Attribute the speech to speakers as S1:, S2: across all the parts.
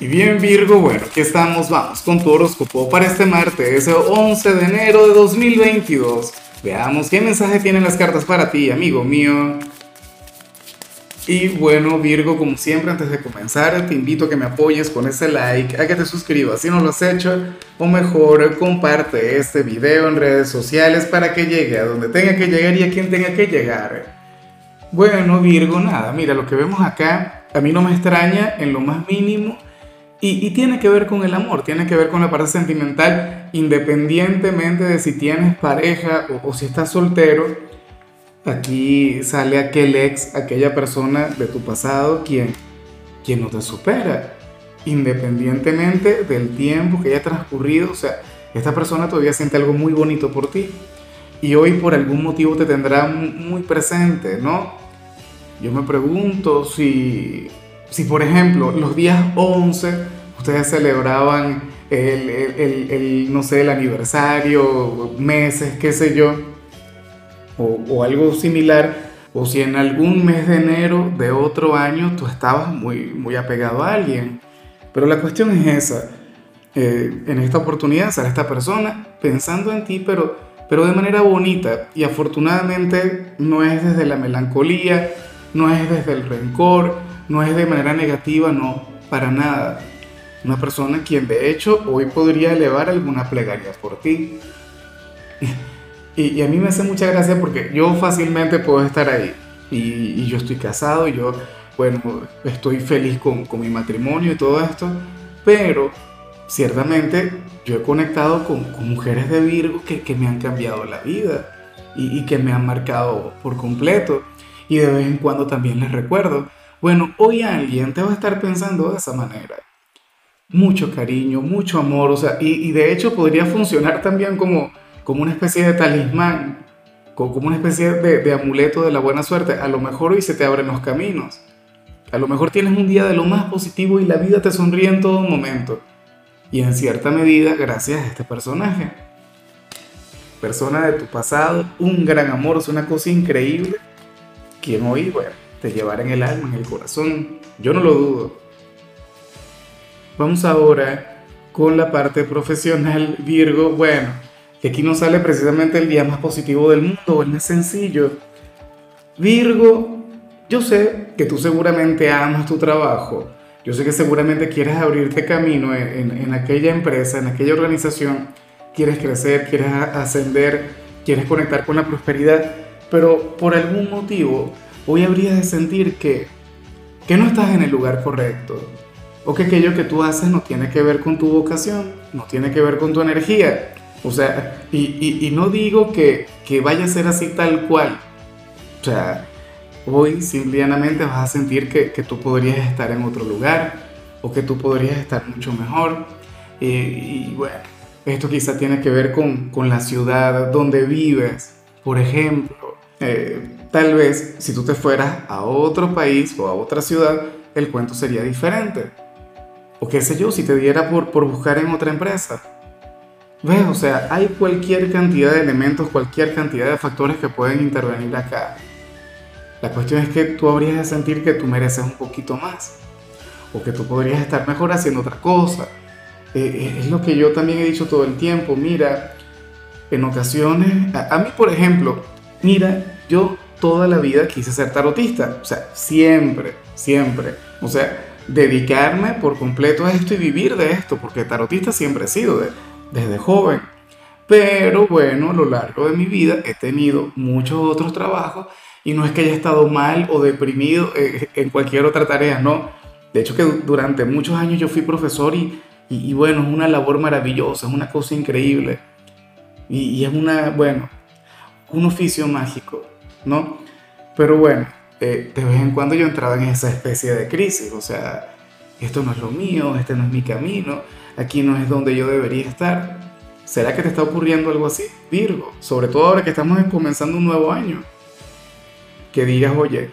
S1: Y bien Virgo, bueno, aquí estamos, vamos con tu horóscopo para este martes 11 de enero de 2022. Veamos qué mensaje tienen las cartas para ti, amigo mío. Y bueno Virgo, como siempre antes de comenzar, te invito a que me apoyes con ese like, a que te suscribas si no lo has hecho, o mejor comparte este video en redes sociales para que llegue a donde tenga que llegar y a quien tenga que llegar. Bueno Virgo, nada, mira, lo que vemos acá a mí no me extraña en lo más mínimo y, tiene que ver con el amor, tiene que ver con la parte sentimental, independientemente de si tienes pareja o, si estás soltero. Aquí sale aquel ex, aquella persona de tu pasado quien, quien no te supera, independientemente del tiempo que haya transcurrido. O sea, esta persona todavía siente algo muy bonito por ti y hoy por algún motivo te tendrá muy presente, ¿no? Yo me pregunto si si por ejemplo los días 11 ustedes celebraban el, no sé, el aniversario, meses, qué sé yo, o, algo similar, o si en algún mes de enero de otro año tú estabas muy, muy apegado a alguien. Pero la cuestión es esa. Eh, en esta oportunidad sale esta persona pensando en ti, pero, pero de manera bonita. Y afortunadamente no es desde la melancolía, no es desde el rencor, no es de manera negativa, no, para nada. Una persona quien de hecho hoy podría elevar alguna plegaria por ti. Y, a mí me hace mucha gracia porque yo fácilmente puedo estar ahí. Y, yo estoy casado y yo, bueno, estoy feliz con, mi matrimonio y todo esto. Pero ciertamente yo he conectado con, mujeres de Virgo que, me han cambiado la vida y, y que me han marcado por completo. Y de vez en cuando también les recuerdo bueno, hoy alguien te va a estar pensando de esa manera. Mucho cariño, mucho amor, o sea, y, de hecho podría funcionar también como, como una especie de talismán, como una especie de, amuleto de la buena suerte. A lo mejor hoy se te abren los caminos. A lo mejor tienes un día de lo más positivo y la vida te sonríe en todo momento. Y en cierta medida gracias a este personaje. Persona de tu pasado, un gran amor, es una cosa increíble. Quien hoy, bueno, te llevará en el alma, en el corazón. Yo no lo dudo. Vamos ahora con la parte profesional, Virgo. Bueno, que aquí nos sale precisamente el día más positivo del mundo, el más sencillo. Virgo, yo sé que tú seguramente amas tu trabajo. Yo sé que seguramente quieres abrirte camino en, en aquella empresa, en aquella organización. Quieres crecer, quieres ascender, quieres conectar con la prosperidad. Pero por algún motivo hoy habrías de sentir que, que no estás en el lugar correcto, o que aquello que tú haces no tiene que ver con tu vocación, no tiene que ver con tu energía. O sea, y, no digo que, que, vaya a ser así tal cual. O sea, hoy simplemente vas a sentir que, que, tú podrías estar en otro lugar o que tú podrías estar mucho mejor. y bueno, esto quizá tiene que ver con, con la ciudad donde vives, por ejemplo eh, tal vez si tú te fueras a otro país o a otra ciudad, el cuento sería diferente. O qué sé yo, si te diera por, por buscar en otra empresa. ¿Ves? O sea, hay cualquier cantidad de elementos, cualquier cantidad de factores que pueden intervenir acá. La cuestión es que tú habrías de sentir que tú mereces un poquito más. O que tú podrías estar mejor haciendo otra cosa. Eh, eh, es lo que yo también he dicho todo el tiempo. Mira, en ocasiones, a mí por ejemplo, Mira, yo toda la vida quise ser tarotista, o sea, siempre, siempre. O sea, dedicarme por completo a esto y vivir de esto, porque tarotista siempre he sido desde joven. Pero bueno, a lo largo de mi vida he tenido muchos otros trabajos y no es que haya estado mal o deprimido eh, en cualquier otra tarea, no. De hecho que durante muchos años yo fui profesor y, y, bueno, es una labor maravillosa, es una cosa increíble. Y, y es una, bueno, un oficio mágico, ¿no? Pero bueno, eh, de vez en cuando yo entraba en esa especie de crisis, o sea, esto no es lo mío, este no es mi camino, aquí no es donde yo debería estar. ¿Será que te está ocurriendo algo así, Virgo? Sobre todo ahora que estamos comenzando un nuevo año. Que digas, oye,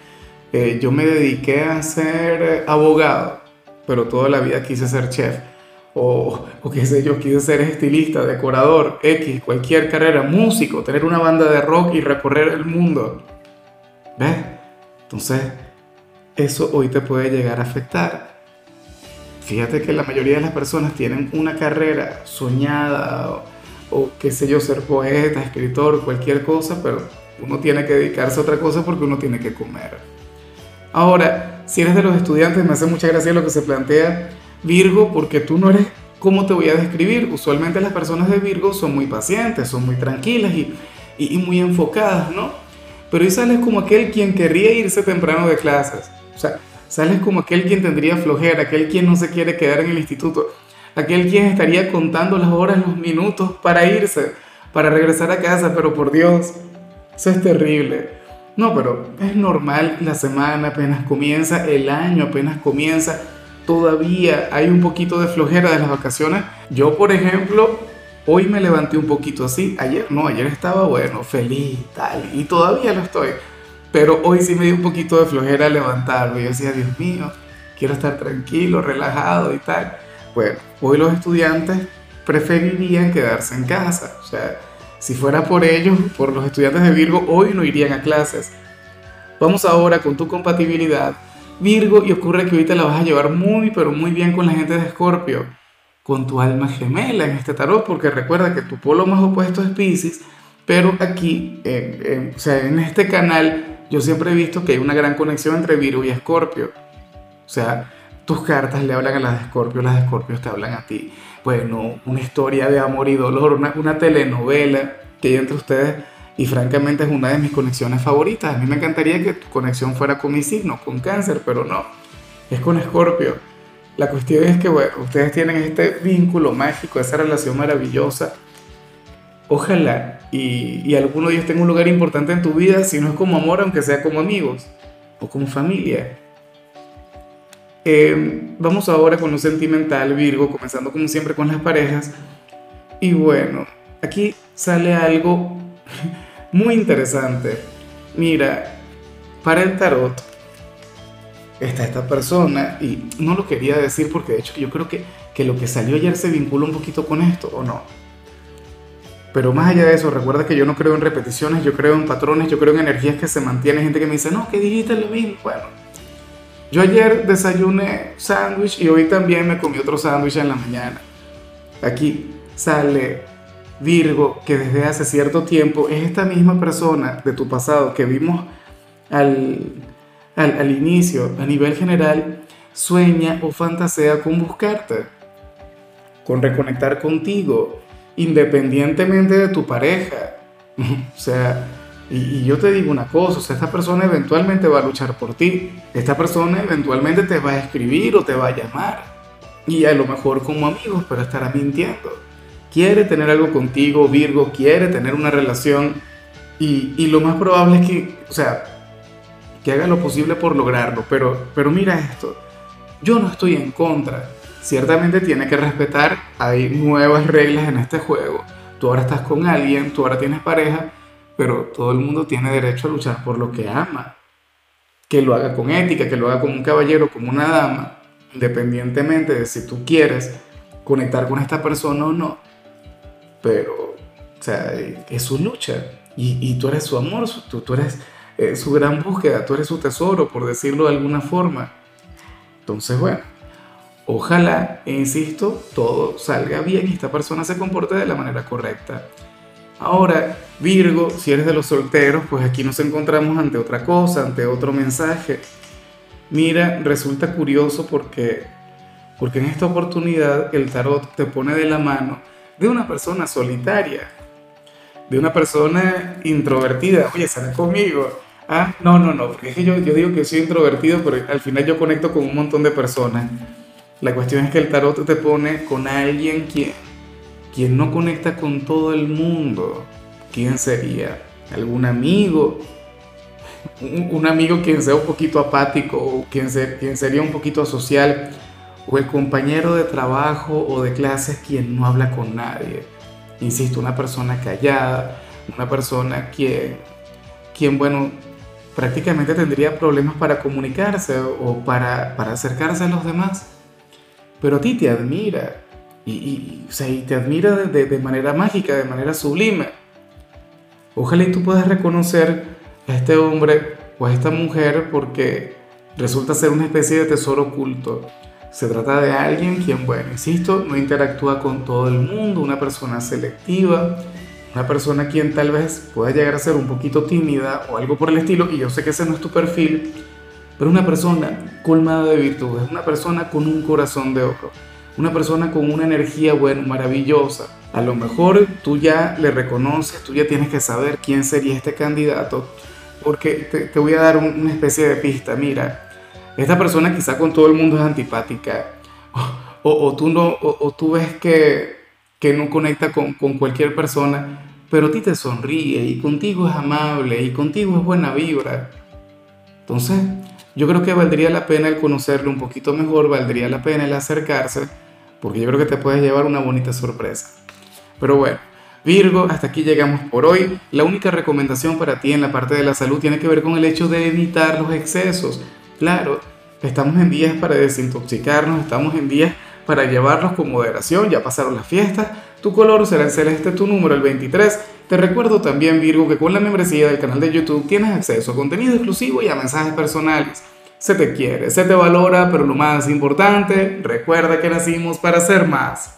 S1: eh, yo me dediqué a ser abogado, pero toda la vida quise ser chef o, o qué sé yo, quise ser estilista, decorador, X, cualquier carrera, músico, tener una banda de rock y recorrer el mundo. ¿Ves? Entonces, eso hoy te puede llegar a afectar. fíjate que la mayoría de las personas tienen una carrera soñada o, o qué sé yo, ser poeta, escritor, cualquier cosa, pero uno tiene que dedicarse a otra cosa porque uno tiene que comer. Ahora, si eres de los estudiantes, me hace mucha gracia lo que se plantea Virgo, porque tú no eres, ¿cómo te voy a describir? Usualmente las personas de Virgo son muy pacientes, son muy tranquilas y, muy enfocadas, ¿no? Pero hoy sales como aquel quien querría irse temprano de clases. O sea, sales como aquel quien tendría flojera, aquel quien no se quiere quedar en el instituto, aquel quien estaría contando las horas, los minutos para irse, para regresar a casa, pero por Dios, eso es terrible. No, pero es normal, la semana apenas comienza, el año apenas comienza, todavía hay un poquito de flojera de las vacaciones. Yo, por ejemplo, hoy me levanté un poquito así, ayer no, ayer estaba bueno, feliz, tal, y todavía lo estoy. Pero hoy sí me dio un poquito de flojera levantarme. Yo decía, Dios mío, quiero estar tranquilo, relajado y tal. Bueno, hoy los estudiantes preferirían quedarse en casa. O sea, si fuera por ellos, por los estudiantes de Virgo, hoy no irían a clases. Vamos ahora con tu compatibilidad. Virgo, y ocurre que ahorita la vas a llevar muy, pero muy bien con la gente de Escorpio, con tu alma gemela en este tarot, porque recuerda que tu polo más opuesto es Pisces, pero aquí, o sea, en este canal, yo siempre he visto que hay una gran conexión entre Virgo y Escorpio. O sea, tus cartas le hablan a las de Escorpio, las de Escorpio te hablan a ti. Bueno, una historia de amor y dolor, una, una telenovela que hay entre ustedes y francamente es una de mis conexiones favoritas. A mí me encantaría que tu conexión fuera con mi signo, con cáncer, pero no, es con Escorpio. La cuestión es que bueno, ustedes tienen este vínculo mágico, esa relación maravillosa. Ojalá y, y alguno de ellos tenga un lugar importante en tu vida, si no es como amor, aunque sea como amigos o como familia. Em, vamos ahora con lo sentimental, Virgo, comenzando como siempre con las parejas. Y bueno, aquí sale algo muy interesante. Mira, para el tarot está esta persona, y no lo quería decir porque de hecho yo creo que, que lo que salió ayer se vincula un poquito con esto, ¿o no? Pero más allá de eso, recuerda que yo no creo en repeticiones, yo creo en patrones, yo creo en energías que se mantienen. Gente que me dice, no, que dijiste lo mismo. Bueno, yo ayer desayuné sándwich y hoy también me comí otro sándwich en la mañana. Aquí sale Virgo, que desde hace cierto tiempo es esta misma persona de tu pasado que vimos al, al, inicio, a nivel general, sueña o fantasea con buscarte, con reconectar contigo, independientemente de tu pareja. o sea, y, yo te digo una cosa, o sea, esta persona eventualmente va a luchar por ti, esta persona eventualmente te va a escribir o te va a llamar, y a lo mejor como amigos, pero estará mintiendo. Quiere tener algo contigo, Virgo, quiere tener una relación, y, y lo más probable es que, o sea, que haga lo posible por lograrlo, pero, pero mira esto, yo no estoy en contra, ciertamente tiene que respetar, hay nuevas reglas en este juego, tú ahora estás con alguien, tú ahora tienes pareja, pero todo el mundo tiene derecho a luchar por lo que ama. Que lo haga con ética, que lo haga como un caballero, como una dama, independientemente de si tú quieres conectar con esta persona o no. Pero, o sea, es su lucha y, tú eres su amor, tú, tú eres eh, su gran búsqueda, tú eres su tesoro, por decirlo de alguna forma. Entonces, bueno, ojalá, insisto, todo salga bien y esta persona se comporte de la manera correcta. Ahora, Virgo, si eres de los solteros, pues aquí nos encontramos ante otra cosa, ante otro mensaje. Mira, resulta curioso porque, porque en esta oportunidad el tarot te pone de la mano de una persona solitaria, de una persona introvertida. Oye, sale conmigo. Ah, no, no, no, porque es que yo, yo digo que soy introvertido, pero al final yo conecto con un montón de personas. La cuestión es que el tarot te pone con alguien quien no conecta con todo el mundo, ¿quién sería? ¿Algún amigo? Un, amigo quien sea un poquito apático o quien, quien sería un poquito social, o el compañero de trabajo o de clases quien no habla con nadie. Insisto, una persona callada, una persona quien, quien bueno, prácticamente tendría problemas para comunicarse o para, para acercarse a los demás. Pero a ti te admira, y, te admira de, manera mágica, de manera sublime. Ojalá y tú puedas reconocer a este hombre o a esta mujer porque resulta ser una especie de tesoro oculto. Se trata de alguien quien, bueno, insisto, no interactúa con todo el mundo, una persona selectiva, una persona quien tal vez pueda llegar a ser un poquito tímida o algo por el estilo, y yo sé que ese no es tu perfil, pero una persona colmada de virtudes, una persona con un corazón de oro, una persona con una energía, bueno, maravillosa. A lo mejor tú ya le reconoces, tú ya tienes que saber quién sería este candidato, porque te, voy a dar una especie de pista. Mira, esta persona quizá con todo el mundo es antipática, o, tú, no, o, tú ves que, que no conecta con, con cualquier persona, pero a ti te sonríe y contigo es amable y contigo es buena vibra. Entonces, yo creo que valdría la pena el conocerlo un poquito mejor, valdría la pena el acercarse, porque yo creo que te puedes llevar una bonita sorpresa. Pero bueno, Virgo, hasta aquí llegamos por hoy. La única recomendación para ti en la parte de la salud tiene que ver con el hecho de evitar los excesos. Claro, estamos en días para desintoxicarnos, estamos en días para llevarlos con moderación, ya pasaron las fiestas, tu color será el celeste, tu número el 23. Te recuerdo también, Virgo, que con la membresía del canal de YouTube tienes acceso a contenido exclusivo y a mensajes personales. Se te quiere, se te valora, pero lo más importante, recuerda que nacimos para ser más.